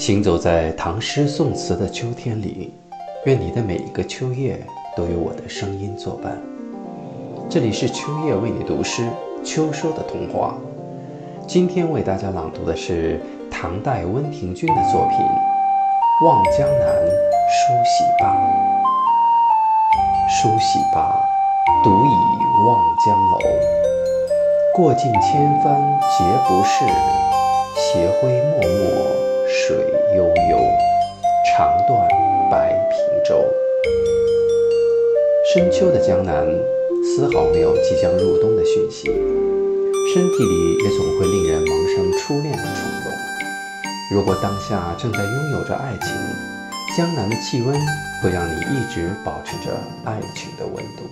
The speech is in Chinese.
行走在唐诗宋词的秋天里，愿你的每一个秋夜都有我的声音作伴。这里是秋叶为你读诗，秋收的童话。今天为大家朗读的是唐代温庭筠的作品《望江南书喜罢》。书喜罢，独倚望江楼。过尽千帆皆不是，斜晖脉脉。长断白平洲。深秋的江南，丝毫没有即将入冬的讯息，身体里也总会令人萌生初恋的冲动。如果当下正在拥有着爱情，江南的气温会让你一直保持着爱情的温度。